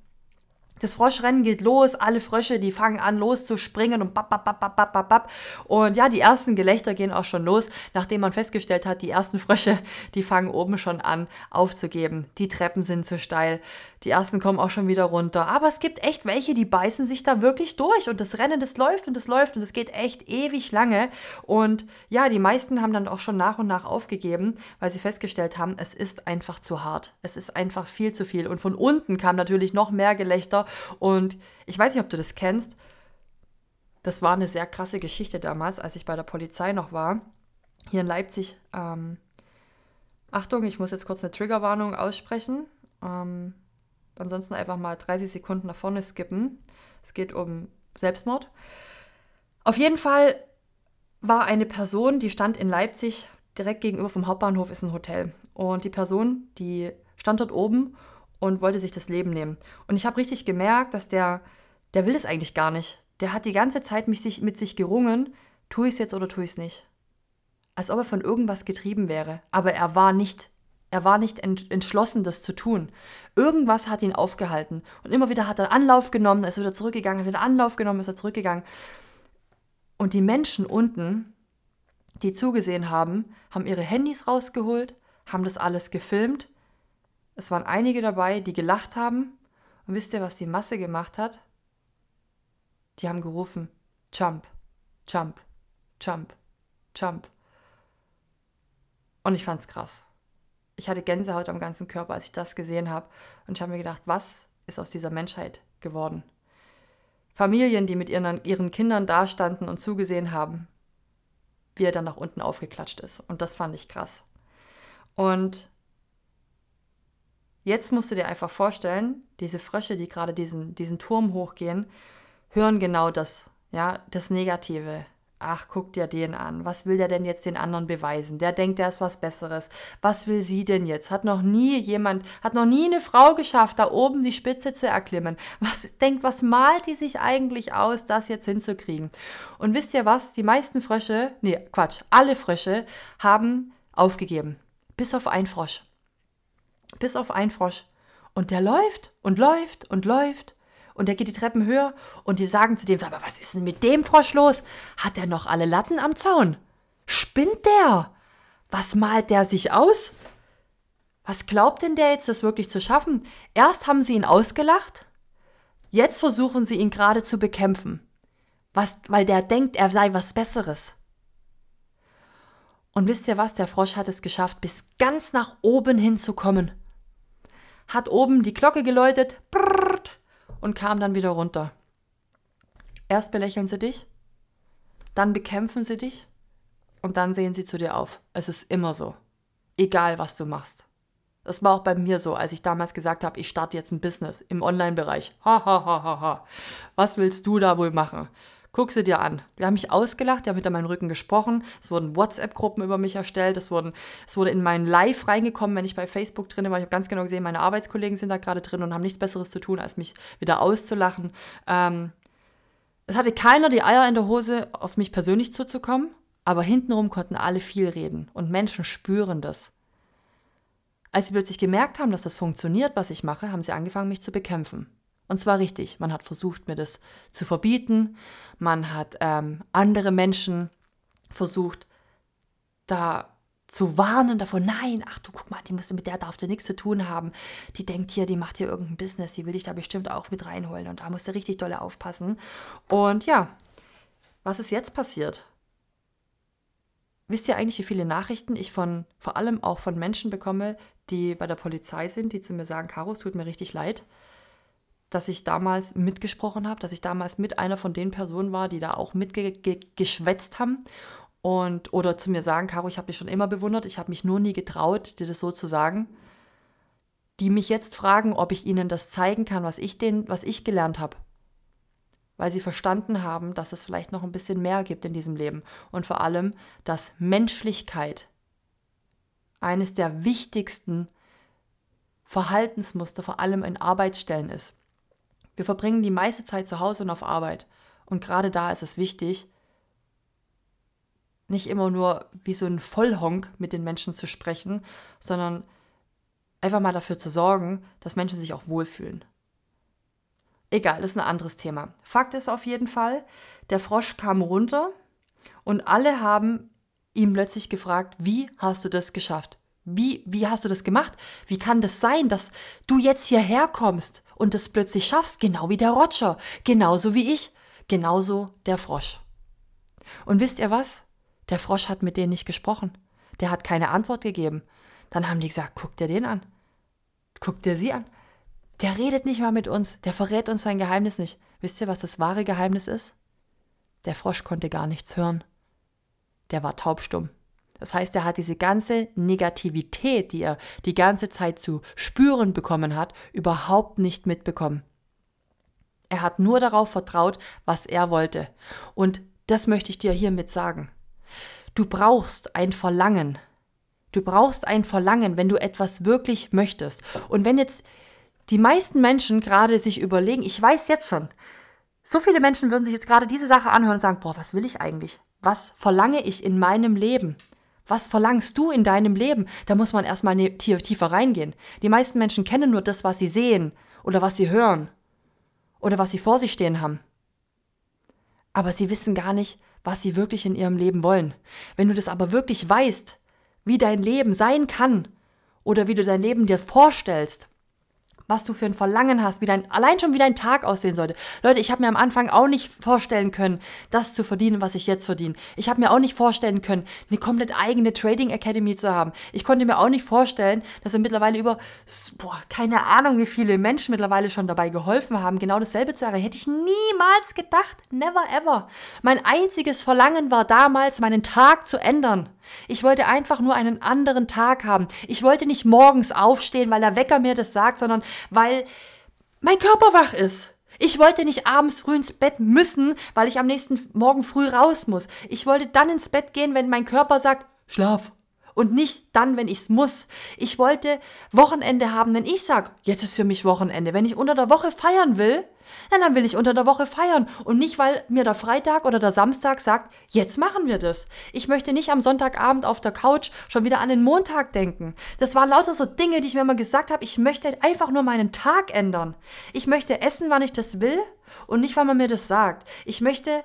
Das Froschrennen geht los, alle Frösche, die fangen an loszuspringen und bap, bap, bap, bap, bap, bap. Und ja, die ersten Gelächter gehen auch schon los, nachdem man festgestellt hat, die ersten Frösche, die fangen oben schon an aufzugeben. Die Treppen sind zu steil, die ersten kommen auch schon wieder runter. Aber es gibt echt welche, die beißen sich da wirklich durch und das Rennen, das läuft und das läuft und es geht echt ewig lange. Und ja, die meisten haben dann auch schon nach und nach aufgegeben, weil sie festgestellt haben, es ist einfach zu hart. Es ist einfach viel zu viel. Und von unten kam natürlich noch mehr Gelächter und ich weiß nicht, ob du das kennst. Das war eine sehr krasse Geschichte damals, als ich bei der Polizei noch war. Hier in Leipzig. Ähm, Achtung, ich muss jetzt kurz eine Triggerwarnung aussprechen. Ähm, ansonsten einfach mal 30 Sekunden nach vorne skippen. Es geht um Selbstmord. Auf jeden Fall war eine Person, die stand in Leipzig, direkt gegenüber vom Hauptbahnhof ist ein Hotel. Und die Person, die stand dort oben und wollte sich das Leben nehmen. Und ich habe richtig gemerkt, dass der, der will es eigentlich gar nicht. Der hat die ganze Zeit mit sich, mit sich gerungen, tue ich es jetzt oder tue ich es nicht. Als ob er von irgendwas getrieben wäre. Aber er war nicht Er war nicht entschlossen, das zu tun. Irgendwas hat ihn aufgehalten. Und immer wieder hat er Anlauf genommen, ist wieder zurückgegangen, hat wieder Anlauf genommen, ist er zurückgegangen. Und die Menschen unten, die zugesehen haben, haben ihre Handys rausgeholt, haben das alles gefilmt. Es waren einige dabei, die gelacht haben. Und wisst ihr, was die Masse gemacht hat? Die haben gerufen, Jump, Jump, Jump, Jump. Und ich fand's krass ich hatte Gänsehaut am ganzen Körper, als ich das gesehen habe. Und ich habe mir gedacht, was ist aus dieser Menschheit geworden? Familien, die mit ihren, ihren Kindern dastanden und zugesehen haben, wie er dann nach unten aufgeklatscht ist. Und das fand ich krass. Und jetzt musst du dir einfach vorstellen, diese Frösche, die gerade diesen, diesen Turm hochgehen, hören genau das, ja, das Negative, ach, guck dir den an. Was will der denn jetzt den anderen beweisen? Der denkt, der ist was Besseres. Was will sie denn jetzt? Hat noch nie jemand, hat noch nie eine Frau geschafft, da oben die Spitze zu erklimmen. Was denkt, was malt die sich eigentlich aus, das jetzt hinzukriegen? Und wisst ihr was? Die meisten Frösche, nee, Quatsch, alle Frösche haben aufgegeben. Bis auf ein Frosch. Bis auf ein Frosch. Und der läuft und läuft und läuft und der geht die Treppen höher und die sagen zu dem, aber was ist denn mit dem Frosch los? Hat er noch alle Latten am Zaun? Spinnt der? Was malt der sich aus? Was glaubt denn der jetzt, das wirklich zu schaffen? Erst haben sie ihn ausgelacht, jetzt versuchen sie ihn gerade zu bekämpfen, was, weil der denkt, er sei was Besseres. Und wisst ihr was, der Frosch hat es geschafft, bis ganz nach oben hinzukommen. Hat oben die Glocke geläutet, brrrt, und kam dann wieder runter. Erst belächeln sie dich, dann bekämpfen sie dich und dann sehen sie zu dir auf. Es ist immer so. Egal, was du machst. Das war auch bei mir so, als ich damals gesagt habe, ich starte jetzt ein Business im Online-Bereich. Ha, ha, ha, ha, ha. Was willst du da wohl machen? Guck sie dir an. Die haben mich ausgelacht, die haben hinter meinem Rücken gesprochen. Es wurden WhatsApp-Gruppen über mich erstellt. Es, wurden, es wurde in meinen Live reingekommen, wenn ich bei Facebook drin war. Ich habe ganz genau gesehen, meine Arbeitskollegen sind da gerade drin und haben nichts Besseres zu tun, als mich wieder auszulachen. Ähm, es hatte keiner die Eier in der Hose, auf mich persönlich zuzukommen, aber hintenrum konnten alle viel reden und Menschen spüren das. Als sie plötzlich gemerkt haben, dass das funktioniert, was ich mache, haben sie angefangen, mich zu bekämpfen. Und zwar richtig. Man hat versucht, mir das zu verbieten. Man hat ähm, andere Menschen versucht, da zu warnen davor, nein, ach du guck mal, die musste mit der darf du nichts zu tun haben. Die denkt hier, die macht hier irgendein Business, die will dich da bestimmt auch mit reinholen und da musst du richtig dolle aufpassen. Und ja, was ist jetzt passiert? Wisst ihr eigentlich, wie viele Nachrichten ich von, vor allem auch von Menschen bekomme, die bei der Polizei sind, die zu mir sagen, Caro, es tut mir richtig leid dass ich damals mitgesprochen habe, dass ich damals mit einer von den Personen war, die da auch mitgeschwätzt haben und oder zu mir sagen, Caro, ich habe dich schon immer bewundert, ich habe mich nur nie getraut, dir das so zu sagen. Die mich jetzt fragen, ob ich ihnen das zeigen kann, was ich den, was ich gelernt habe. Weil sie verstanden haben, dass es vielleicht noch ein bisschen mehr gibt in diesem Leben und vor allem, dass Menschlichkeit eines der wichtigsten Verhaltensmuster vor allem in Arbeitsstellen ist. Wir verbringen die meiste Zeit zu Hause und auf Arbeit. Und gerade da ist es wichtig, nicht immer nur wie so ein Vollhonk mit den Menschen zu sprechen, sondern einfach mal dafür zu sorgen, dass Menschen sich auch wohlfühlen. Egal, das ist ein anderes Thema. Fakt ist auf jeden Fall, der Frosch kam runter und alle haben ihm plötzlich gefragt, wie hast du das geschafft? Wie, wie hast du das gemacht? Wie kann das sein, dass du jetzt hierher kommst und es plötzlich schaffst, genau wie der Roger, genauso wie ich, genauso der Frosch. Und wisst ihr was? Der Frosch hat mit denen nicht gesprochen. Der hat keine Antwort gegeben. Dann haben die gesagt, guck dir den an. Guck dir sie an. Der redet nicht mal mit uns, der verrät uns sein Geheimnis nicht. Wisst ihr, was das wahre Geheimnis ist? Der Frosch konnte gar nichts hören. Der war taubstumm. Das heißt, er hat diese ganze Negativität, die er die ganze Zeit zu spüren bekommen hat, überhaupt nicht mitbekommen. Er hat nur darauf vertraut, was er wollte. Und das möchte ich dir hiermit sagen. Du brauchst ein Verlangen. Du brauchst ein Verlangen, wenn du etwas wirklich möchtest. Und wenn jetzt die meisten Menschen gerade sich überlegen, ich weiß jetzt schon, so viele Menschen würden sich jetzt gerade diese Sache anhören und sagen, boah, was will ich eigentlich? Was verlange ich in meinem Leben? Was verlangst du in deinem Leben? Da muss man erstmal ne, tiefer reingehen. Die meisten Menschen kennen nur das, was sie sehen oder was sie hören oder was sie vor sich stehen haben. Aber sie wissen gar nicht, was sie wirklich in ihrem Leben wollen. Wenn du das aber wirklich weißt, wie dein Leben sein kann oder wie du dein Leben dir vorstellst, was du für ein Verlangen hast, wie dein, allein schon wie dein Tag aussehen sollte. Leute, ich habe mir am Anfang auch nicht vorstellen können, das zu verdienen, was ich jetzt verdiene. Ich habe mir auch nicht vorstellen können, eine komplett eigene Trading Academy zu haben. Ich konnte mir auch nicht vorstellen, dass wir mittlerweile über, boah, keine Ahnung, wie viele Menschen mittlerweile schon dabei geholfen haben, genau dasselbe zu erreichen. Hätte ich niemals gedacht. Never ever. Mein einziges Verlangen war damals, meinen Tag zu ändern. Ich wollte einfach nur einen anderen Tag haben. Ich wollte nicht morgens aufstehen, weil der Wecker mir das sagt, sondern weil mein Körper wach ist. Ich wollte nicht abends früh ins Bett müssen, weil ich am nächsten Morgen früh raus muss. Ich wollte dann ins Bett gehen, wenn mein Körper sagt, schlaf. Und nicht dann, wenn ich's muss. Ich wollte Wochenende haben, wenn ich sag, jetzt ist für mich Wochenende. Wenn ich unter der Woche feiern will, dann will ich unter der Woche feiern. Und nicht, weil mir der Freitag oder der Samstag sagt, jetzt machen wir das. Ich möchte nicht am Sonntagabend auf der Couch schon wieder an den Montag denken. Das waren lauter so Dinge, die ich mir immer gesagt habe, ich möchte einfach nur meinen Tag ändern. Ich möchte essen, wann ich das will und nicht, weil man mir das sagt. Ich möchte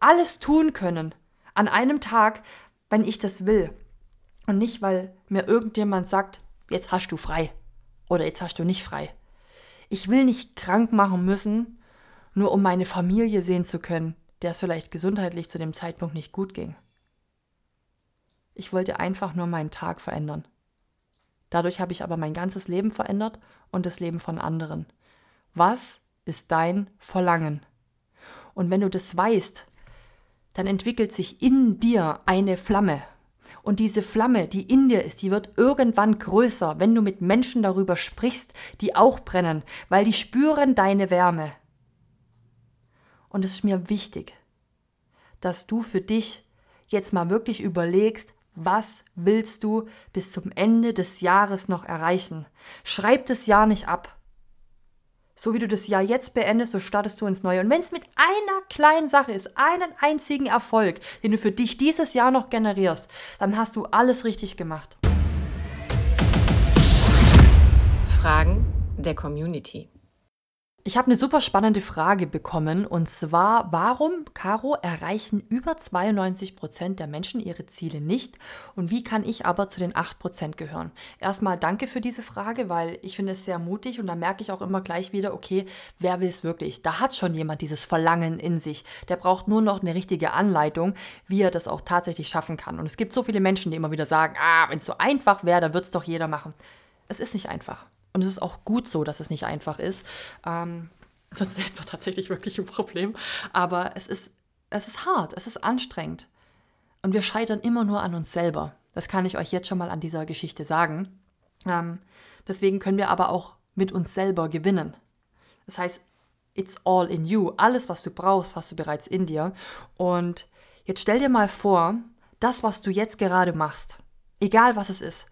alles tun können an einem Tag, wenn ich das will. Und nicht, weil mir irgendjemand sagt, jetzt hast du frei oder jetzt hast du nicht frei. Ich will nicht krank machen müssen, nur um meine Familie sehen zu können, der es vielleicht gesundheitlich zu dem Zeitpunkt nicht gut ging. Ich wollte einfach nur meinen Tag verändern. Dadurch habe ich aber mein ganzes Leben verändert und das Leben von anderen. Was ist dein Verlangen? Und wenn du das weißt, dann entwickelt sich in dir eine Flamme, und diese Flamme, die in dir ist, die wird irgendwann größer, wenn du mit Menschen darüber sprichst, die auch brennen, weil die spüren deine Wärme. Und es ist mir wichtig, dass du für dich jetzt mal wirklich überlegst, was willst du bis zum Ende des Jahres noch erreichen? Schreib das Jahr nicht ab. So wie du das Jahr jetzt beendest, so startest du ins Neue. Und wenn es mit einer kleinen Sache ist, einen einzigen Erfolg, den du für dich dieses Jahr noch generierst, dann hast du alles richtig gemacht. Fragen der Community. Ich habe eine super spannende Frage bekommen und zwar, warum, Caro, erreichen über 92 Prozent der Menschen ihre Ziele nicht und wie kann ich aber zu den 8 Prozent gehören? Erstmal danke für diese Frage, weil ich finde es sehr mutig und da merke ich auch immer gleich wieder, okay, wer will es wirklich? Da hat schon jemand dieses Verlangen in sich. Der braucht nur noch eine richtige Anleitung, wie er das auch tatsächlich schaffen kann. Und es gibt so viele Menschen, die immer wieder sagen, ah, wenn es so einfach wäre, dann würde es doch jeder machen. Es ist nicht einfach. Und es ist auch gut so, dass es nicht einfach ist. Ähm, sonst hätten wir tatsächlich wirklich ein Problem. Aber es ist, es ist hart, es ist anstrengend. Und wir scheitern immer nur an uns selber. Das kann ich euch jetzt schon mal an dieser Geschichte sagen. Ähm, deswegen können wir aber auch mit uns selber gewinnen. Das heißt, it's all in you. Alles, was du brauchst, hast du bereits in dir. Und jetzt stell dir mal vor, das, was du jetzt gerade machst, egal was es ist,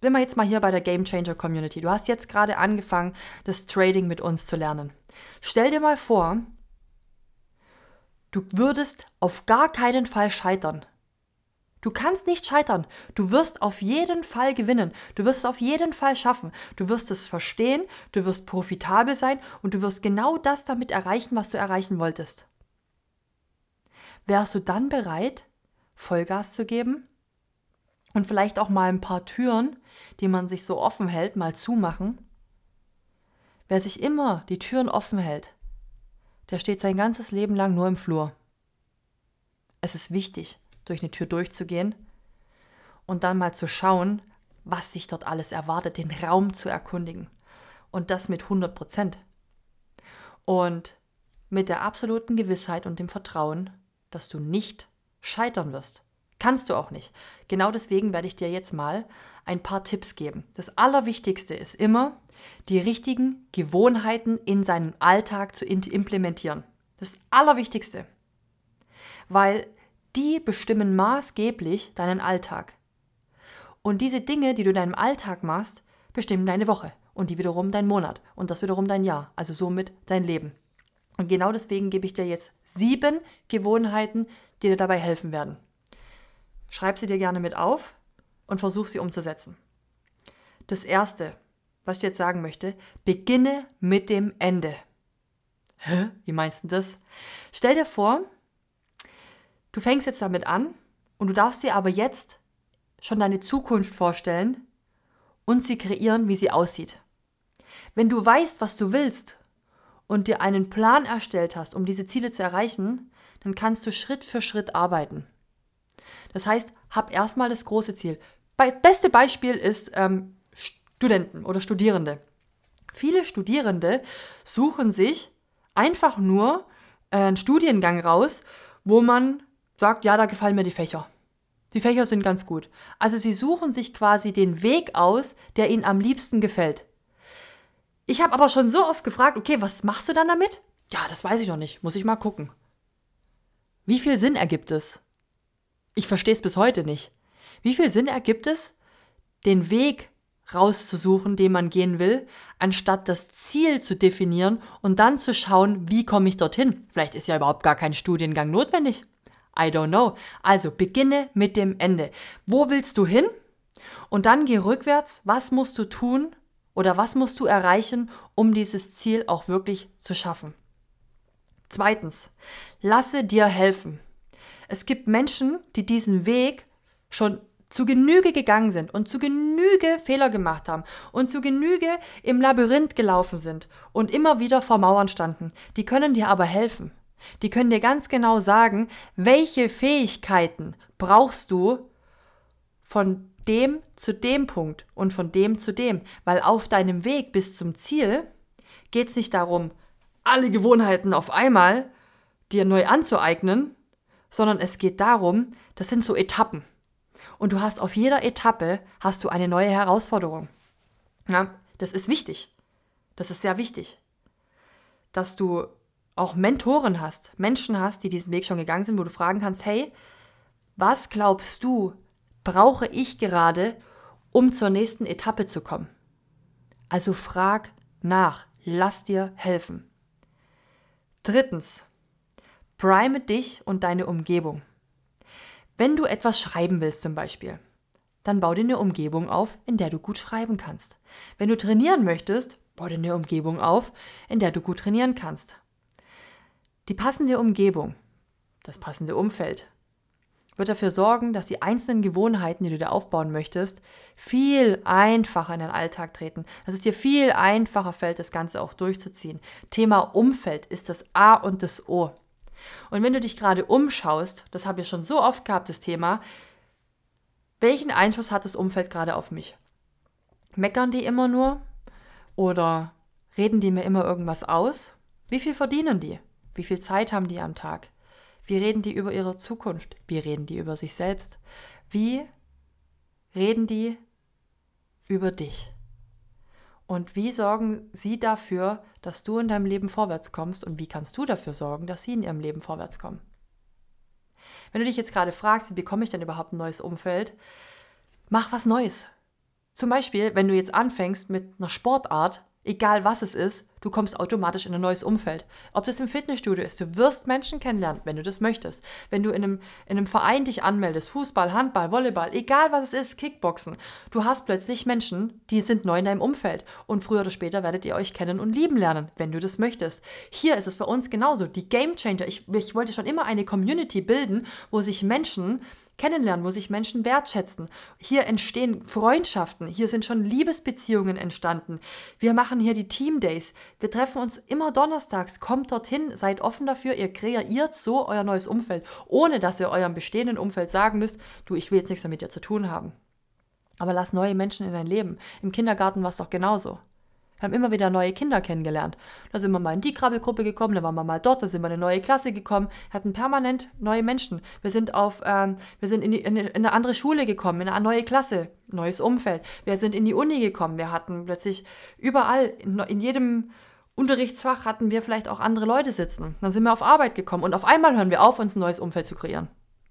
sind wir jetzt mal hier bei der Game Changer Community. Du hast jetzt gerade angefangen, das Trading mit uns zu lernen. Stell dir mal vor, du würdest auf gar keinen Fall scheitern. Du kannst nicht scheitern. Du wirst auf jeden Fall gewinnen. Du wirst es auf jeden Fall schaffen. Du wirst es verstehen, du wirst profitabel sein und du wirst genau das damit erreichen, was du erreichen wolltest. Wärst du dann bereit, Vollgas zu geben? Und vielleicht auch mal ein paar Türen, die man sich so offen hält, mal zumachen. Wer sich immer die Türen offen hält, der steht sein ganzes Leben lang nur im Flur. Es ist wichtig, durch eine Tür durchzugehen und dann mal zu schauen, was sich dort alles erwartet, den Raum zu erkundigen. Und das mit 100 Prozent. Und mit der absoluten Gewissheit und dem Vertrauen, dass du nicht scheitern wirst. Kannst du auch nicht. Genau deswegen werde ich dir jetzt mal ein paar Tipps geben. Das Allerwichtigste ist immer, die richtigen Gewohnheiten in seinem Alltag zu implementieren. Das Allerwichtigste. Weil die bestimmen maßgeblich deinen Alltag. Und diese Dinge, die du in deinem Alltag machst, bestimmen deine Woche und die wiederum dein Monat und das wiederum dein Jahr, also somit dein Leben. Und genau deswegen gebe ich dir jetzt sieben Gewohnheiten, die dir dabei helfen werden. Schreib sie dir gerne mit auf und versuch sie umzusetzen. Das erste, was ich jetzt sagen möchte, beginne mit dem Ende. Hä? Wie meinst du das? Stell dir vor, du fängst jetzt damit an und du darfst dir aber jetzt schon deine Zukunft vorstellen und sie kreieren, wie sie aussieht. Wenn du weißt, was du willst und dir einen Plan erstellt hast, um diese Ziele zu erreichen, dann kannst du Schritt für Schritt arbeiten. Das heißt, hab erstmal das große Ziel. Be beste Beispiel ist ähm, Studenten oder Studierende. Viele Studierende suchen sich einfach nur äh, einen Studiengang raus, wo man sagt, ja, da gefallen mir die Fächer. Die Fächer sind ganz gut. Also sie suchen sich quasi den Weg aus, der ihnen am liebsten gefällt. Ich habe aber schon so oft gefragt, okay, was machst du dann damit? Ja, das weiß ich noch nicht. Muss ich mal gucken. Wie viel Sinn ergibt es? Ich verstehe es bis heute nicht. Wie viel Sinn ergibt es, den Weg rauszusuchen, den man gehen will, anstatt das Ziel zu definieren und dann zu schauen, wie komme ich dorthin? Vielleicht ist ja überhaupt gar kein Studiengang notwendig. I don't know. Also beginne mit dem Ende. Wo willst du hin? Und dann geh rückwärts. Was musst du tun oder was musst du erreichen, um dieses Ziel auch wirklich zu schaffen? Zweitens, lasse dir helfen. Es gibt Menschen, die diesen Weg schon zu Genüge gegangen sind und zu Genüge Fehler gemacht haben und zu Genüge im Labyrinth gelaufen sind und immer wieder vor Mauern standen. Die können dir aber helfen. Die können dir ganz genau sagen, welche Fähigkeiten brauchst du von dem zu dem Punkt und von dem zu dem. Weil auf deinem Weg bis zum Ziel geht es nicht darum, alle Gewohnheiten auf einmal dir neu anzueignen, sondern es geht darum, das sind so Etappen. Und du hast auf jeder Etappe hast du eine neue Herausforderung. Ja, das ist wichtig. Das ist sehr wichtig. Dass du auch Mentoren hast, Menschen hast, die diesen Weg schon gegangen sind, wo du fragen kannst, hey, was glaubst du, brauche ich gerade, um zur nächsten Etappe zu kommen? Also frag nach, lass dir helfen. Drittens, prime dich und deine Umgebung. Wenn du etwas schreiben willst zum Beispiel, dann bau dir eine Umgebung auf, in der du gut schreiben kannst. Wenn du trainieren möchtest, bau dir eine Umgebung auf, in der du gut trainieren kannst. Die passende Umgebung, das passende Umfeld, wird dafür sorgen, dass die einzelnen Gewohnheiten, die du da aufbauen möchtest, viel einfacher in den Alltag treten. Dass es dir viel einfacher fällt, das Ganze auch durchzuziehen. Thema Umfeld ist das A und das O. Und wenn du dich gerade umschaust, das habe ich schon so oft gehabt, das Thema, welchen Einfluss hat das Umfeld gerade auf mich? Meckern die immer nur? Oder reden die mir immer irgendwas aus? Wie viel verdienen die? Wie viel Zeit haben die am Tag? Wie reden die über ihre Zukunft? Wie reden die über sich selbst? Wie reden die über dich? Und wie sorgen sie dafür, dass du in deinem Leben vorwärts kommst? Und wie kannst du dafür sorgen, dass sie in ihrem Leben vorwärts kommen? Wenn du dich jetzt gerade fragst, wie bekomme ich denn überhaupt ein neues Umfeld? Mach was Neues. Zum Beispiel, wenn du jetzt anfängst mit einer Sportart, egal was es ist, Du kommst automatisch in ein neues Umfeld. Ob das im Fitnessstudio ist, du wirst Menschen kennenlernen, wenn du das möchtest. Wenn du in einem, in einem Verein dich anmeldest, Fußball, Handball, Volleyball, egal was es ist, Kickboxen, du hast plötzlich Menschen, die sind neu in deinem Umfeld. Und früher oder später werdet ihr euch kennen und lieben lernen, wenn du das möchtest. Hier ist es bei uns genauso. Die Game Changer. Ich, ich wollte schon immer eine Community bilden, wo sich Menschen kennenlernen, wo sich Menschen wertschätzen. Hier entstehen Freundschaften, hier sind schon Liebesbeziehungen entstanden. Wir machen hier die Team Days. Wir treffen uns immer donnerstags. Kommt dorthin, seid offen dafür. Ihr kreiert so euer neues Umfeld, ohne dass ihr eurem bestehenden Umfeld sagen müsst, du, ich will jetzt nichts mehr mit dir zu tun haben. Aber lass neue Menschen in dein Leben. Im Kindergarten war es doch genauso. Wir haben immer wieder neue Kinder kennengelernt. Da sind wir mal in die Krabbelgruppe gekommen, da waren wir mal dort, da sind wir in eine neue Klasse gekommen, hatten permanent neue Menschen. Wir sind auf, ähm, wir sind in, die, in, in eine andere Schule gekommen, in eine neue Klasse, neues Umfeld. Wir sind in die Uni gekommen, wir hatten plötzlich überall, in, in jedem Unterrichtsfach hatten wir vielleicht auch andere Leute sitzen. Dann sind wir auf Arbeit gekommen und auf einmal hören wir auf, uns ein neues Umfeld zu kreieren.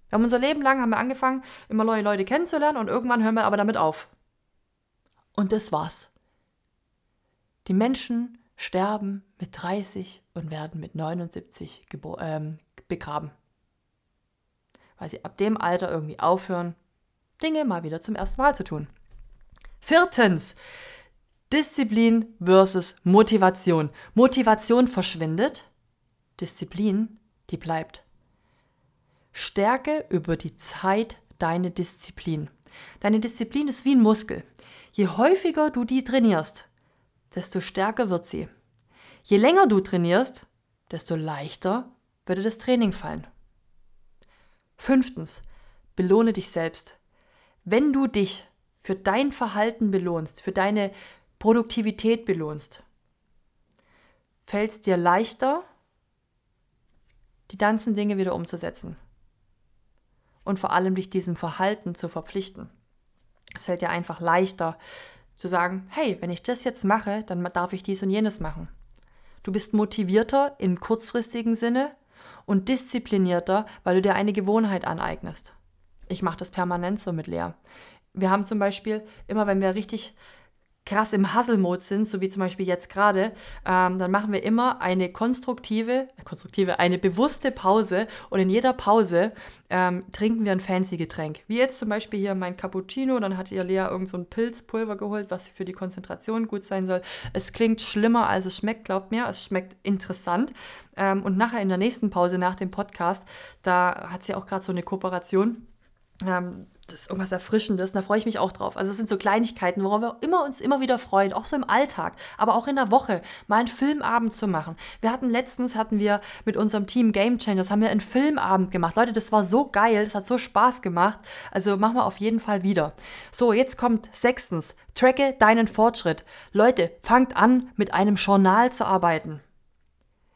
Wir haben unser Leben lang haben wir angefangen, immer neue Leute kennenzulernen und irgendwann hören wir aber damit auf. Und das war's. Die Menschen sterben mit 30 und werden mit 79 ähm, begraben. weil sie ab dem Alter irgendwie aufhören, Dinge mal wieder zum ersten Mal zu tun. Viertens, Disziplin versus Motivation. Motivation verschwindet, Disziplin, die bleibt. Stärke über die Zeit deine Disziplin. Deine Disziplin ist wie ein Muskel. Je häufiger du die trainierst, desto stärker wird sie. Je länger du trainierst, desto leichter würde das Training fallen. Fünftens, belohne dich selbst. Wenn du dich für dein Verhalten belohnst, für deine Produktivität belohnst, fällt es dir leichter, die ganzen Dinge wieder umzusetzen. Und vor allem dich diesem Verhalten zu verpflichten. Es fällt dir einfach leichter zu sagen, hey, wenn ich das jetzt mache, dann darf ich dies und jenes machen. Du bist motivierter im kurzfristigen Sinne und disziplinierter, weil du dir eine Gewohnheit aneignest. Ich mache das permanent so mit Lea. Wir haben zum Beispiel immer, wenn wir richtig krass im Hustle-Mode sind, so wie zum Beispiel jetzt gerade, ähm, dann machen wir immer eine konstruktive, äh, konstruktive, eine bewusste Pause und in jeder Pause ähm, trinken wir ein fancy Getränk. Wie jetzt zum Beispiel hier mein Cappuccino, dann hat ihr Lea irgend so ein Pilzpulver geholt, was für die Konzentration gut sein soll. Es klingt schlimmer, als es schmeckt, glaubt mir, es schmeckt interessant. Ähm, und nachher in der nächsten Pause nach dem Podcast, da hat sie auch gerade so eine Kooperation ähm, das ist irgendwas Erfrischendes, da freue ich mich auch drauf. Also es sind so Kleinigkeiten, worauf wir immer uns immer wieder freuen, auch so im Alltag, aber auch in der Woche, mal einen Filmabend zu machen. Wir hatten letztens, hatten wir mit unserem Team Game Changers, haben wir einen Filmabend gemacht. Leute, das war so geil, das hat so Spaß gemacht. Also machen wir auf jeden Fall wieder. So, jetzt kommt sechstens, tracke deinen Fortschritt. Leute, fangt an, mit einem Journal zu arbeiten.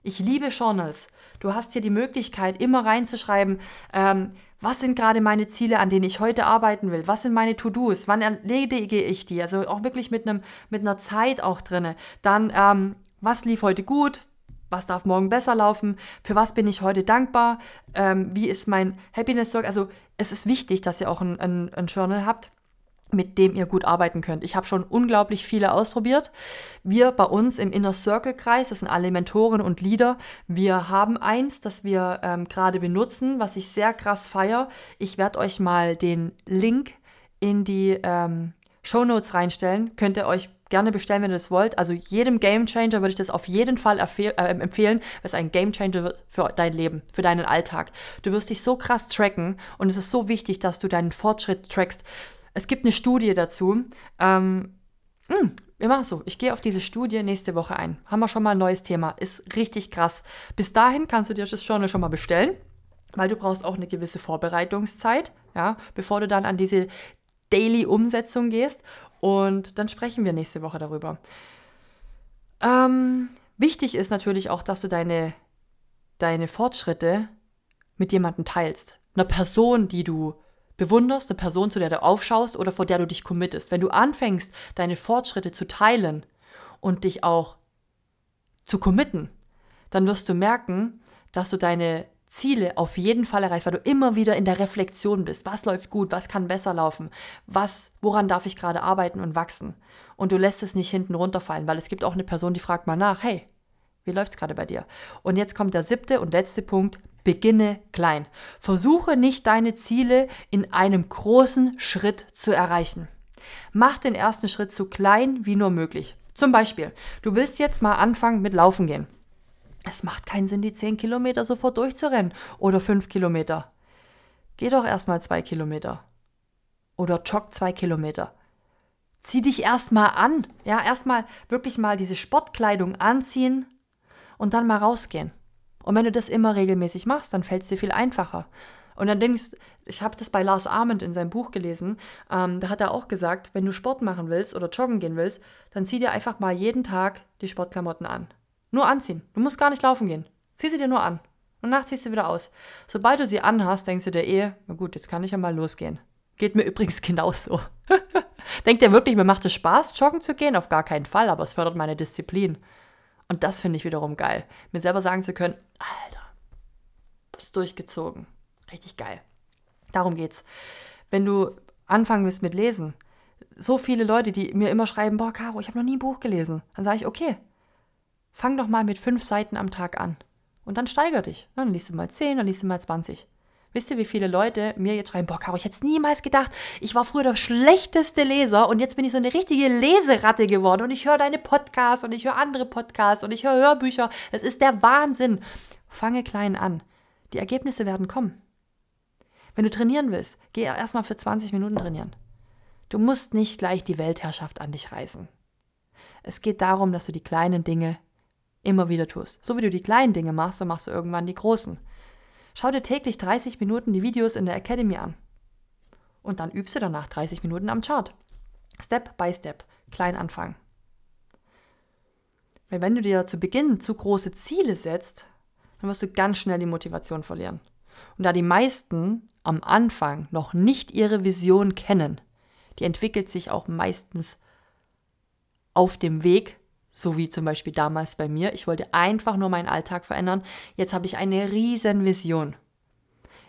Ich liebe Journals. Du hast hier die Möglichkeit, immer reinzuschreiben, ähm, was sind gerade meine Ziele, an denen ich heute arbeiten will? Was sind meine To-Dos? Wann erledige ich die? Also auch wirklich mit, einem, mit einer Zeit auch drin. Dann, ähm, was lief heute gut? Was darf morgen besser laufen? Für was bin ich heute dankbar? Ähm, wie ist mein Happiness-Work? Also es ist wichtig, dass ihr auch ein, ein, ein Journal habt mit dem ihr gut arbeiten könnt. Ich habe schon unglaublich viele ausprobiert. Wir bei uns im Inner Circle Kreis, das sind alle Mentoren und Leader, wir haben eins, das wir ähm, gerade benutzen, was ich sehr krass feiere. Ich werde euch mal den Link in die ähm, Show Notes reinstellen. Könnt ihr euch gerne bestellen, wenn ihr das wollt. Also jedem Game Changer würde ich das auf jeden Fall äh, empfehlen, weil es ein Game Changer wird für dein Leben, für deinen Alltag. Du wirst dich so krass tracken und es ist so wichtig, dass du deinen Fortschritt trackst. Es gibt eine Studie dazu. Ähm, mh, hm, wir machen es so. Ich gehe auf diese Studie nächste Woche ein. Haben wir schon mal ein neues Thema. Ist richtig krass. Bis dahin kannst du dir das Journal schon mal bestellen, weil du brauchst auch eine gewisse Vorbereitungszeit, ja, bevor du dann an diese Daily-Umsetzung gehst. Und dann sprechen wir nächste Woche darüber. Ähm, wichtig ist natürlich auch, dass du deine, deine Fortschritte mit jemandem teilst. Einer Person, die du bewunderst, eine Person, zu der du aufschaust oder vor der du dich committest. Wenn du anfängst, deine Fortschritte zu teilen und dich auch zu committen, dann wirst du merken, dass du deine Ziele auf jeden Fall erreichst, weil du immer wieder in der Reflexion bist. Was läuft gut? Was kann besser laufen? Was, woran darf ich gerade arbeiten und wachsen? Und du lässt es nicht hinten runterfallen, weil es gibt auch eine Person, die fragt mal nach, hey, wie läuft es gerade bei dir? Und jetzt kommt der siebte und letzte Punkt. Beginne klein. Versuche nicht deine Ziele in einem großen Schritt zu erreichen. Mach den ersten Schritt so klein wie nur möglich. Zum Beispiel, du willst jetzt mal anfangen mit Laufen gehen. Es macht keinen Sinn, die 10 Kilometer sofort durchzurennen oder 5 Kilometer. Geh doch erstmal 2 Kilometer. Oder jogg 2 Kilometer. Zieh dich erstmal an. Ja, erstmal wirklich mal diese Sportkleidung anziehen und dann mal rausgehen. Und wenn du das immer regelmäßig machst, dann fällt es dir viel einfacher. Und dann denkst ich habe das bei Lars Arment in seinem Buch gelesen, ähm, da hat er auch gesagt, wenn du Sport machen willst oder joggen gehen willst, dann zieh dir einfach mal jeden Tag die Sportklamotten an. Nur anziehen. Du musst gar nicht laufen gehen. Zieh sie dir nur an. Und danach ziehst du wieder aus. Sobald du sie anhast, denkst du dir eh, na gut, jetzt kann ich ja mal losgehen. Geht mir übrigens genauso. Denkt ihr wirklich, mir macht es Spaß, joggen zu gehen? Auf gar keinen Fall, aber es fördert meine Disziplin. Und das finde ich wiederum geil. Mir selber sagen zu können, Alter, bist durchgezogen. Richtig geil. Darum geht's. Wenn du anfangen willst mit Lesen, so viele Leute, die mir immer schreiben, boah, Caro, ich habe noch nie ein Buch gelesen. Dann sage ich, okay, fang doch mal mit fünf Seiten am Tag an. Und dann steiger dich. Dann liest du mal zehn, dann liest du mal 20. Wisst ihr, wie viele Leute mir jetzt schreiben, boah, Caro, ich hätte es niemals gedacht, ich war früher der schlechteste Leser und jetzt bin ich so eine richtige Leseratte geworden und ich höre deine Podcasts und ich höre andere Podcasts und ich höre Hörbücher. Es ist der Wahnsinn. Fange klein an. Die Ergebnisse werden kommen. Wenn du trainieren willst, geh erstmal für 20 Minuten trainieren. Du musst nicht gleich die Weltherrschaft an dich reißen. Es geht darum, dass du die kleinen Dinge immer wieder tust. So wie du die kleinen Dinge machst, so machst du irgendwann die großen. Schau dir täglich 30 Minuten die Videos in der Academy an. Und dann übst du danach 30 Minuten am Chart. Step by Step, klein anfangen. Weil wenn du dir zu Beginn zu große Ziele setzt, dann wirst du ganz schnell die Motivation verlieren. Und da die meisten am Anfang noch nicht ihre Vision kennen, die entwickelt sich auch meistens auf dem Weg so wie zum Beispiel damals bei mir. Ich wollte einfach nur meinen Alltag verändern. Jetzt habe ich eine riesen Vision.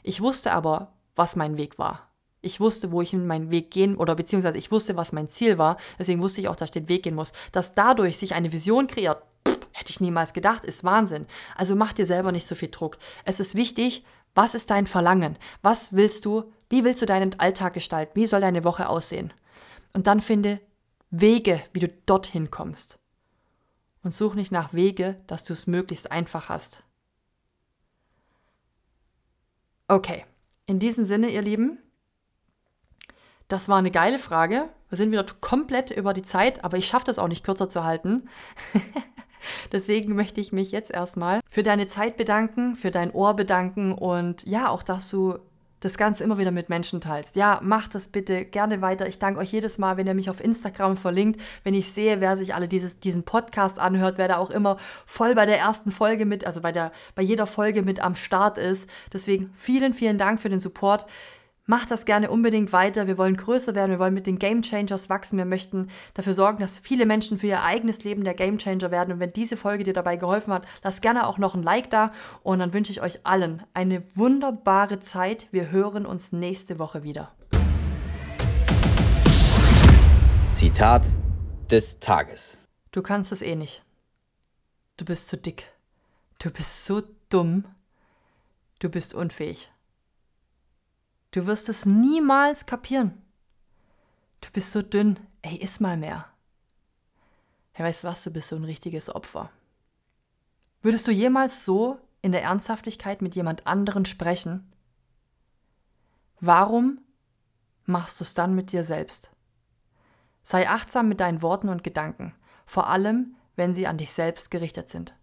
Ich wusste aber, was mein Weg war. Ich wusste, wo ich in meinen Weg gehen oder beziehungsweise ich wusste, was mein Ziel war. Deswegen wusste ich auch, dass ich den Weg gehen muss. Dass dadurch sich eine Vision kreiert, pff, hätte ich niemals gedacht, ist Wahnsinn. Also mach dir selber nicht so viel Druck. Es ist wichtig, was ist dein Verlangen? Was willst du? Wie willst du deinen Alltag gestalten? Wie soll deine Woche aussehen? Und dann finde Wege, wie du dorthin kommst und such nicht nach Wege, dass du es möglichst einfach hast. Okay, in diesem Sinne, ihr Lieben, das war eine geile Frage. Wir sind wieder komplett über die Zeit, aber ich schaffe das auch nicht kürzer zu halten. Deswegen möchte ich mich jetzt erstmal für deine Zeit bedanken, für dein Ohr bedanken und ja, auch, dass du das Ganze immer wieder mit Menschen teilst. Ja, macht das bitte gerne weiter. Ich danke euch jedes Mal, wenn ihr mich auf Instagram verlinkt, wenn ich sehe, wer sich alle dieses, diesen Podcast anhört, wer da auch immer voll bei der ersten Folge mit, also bei, der, bei jeder Folge mit am Start ist. Deswegen vielen, vielen Dank für den Support. Macht das gerne unbedingt weiter. Wir wollen größer werden. Wir wollen mit den Game Changers wachsen. Wir möchten dafür sorgen, dass viele Menschen für ihr eigenes Leben der Game Changer werden. Und wenn diese Folge dir dabei geholfen hat, lass gerne auch noch ein Like da. Und dann wünsche ich euch allen eine wunderbare Zeit. Wir hören uns nächste Woche wieder. Zitat des Tages. Du kannst es eh nicht. Du bist zu dick. Du bist so dumm. Du bist unfähig. Du wirst es niemals kapieren. Du bist so dünn. Ey, iss mal mehr. Hey, weißt du was? Du bist so ein richtiges Opfer. Würdest du jemals so in der Ernsthaftigkeit mit jemand anderen sprechen? Warum machst du es dann mit dir selbst? Sei achtsam mit deinen Worten und Gedanken, vor allem wenn sie an dich selbst gerichtet sind.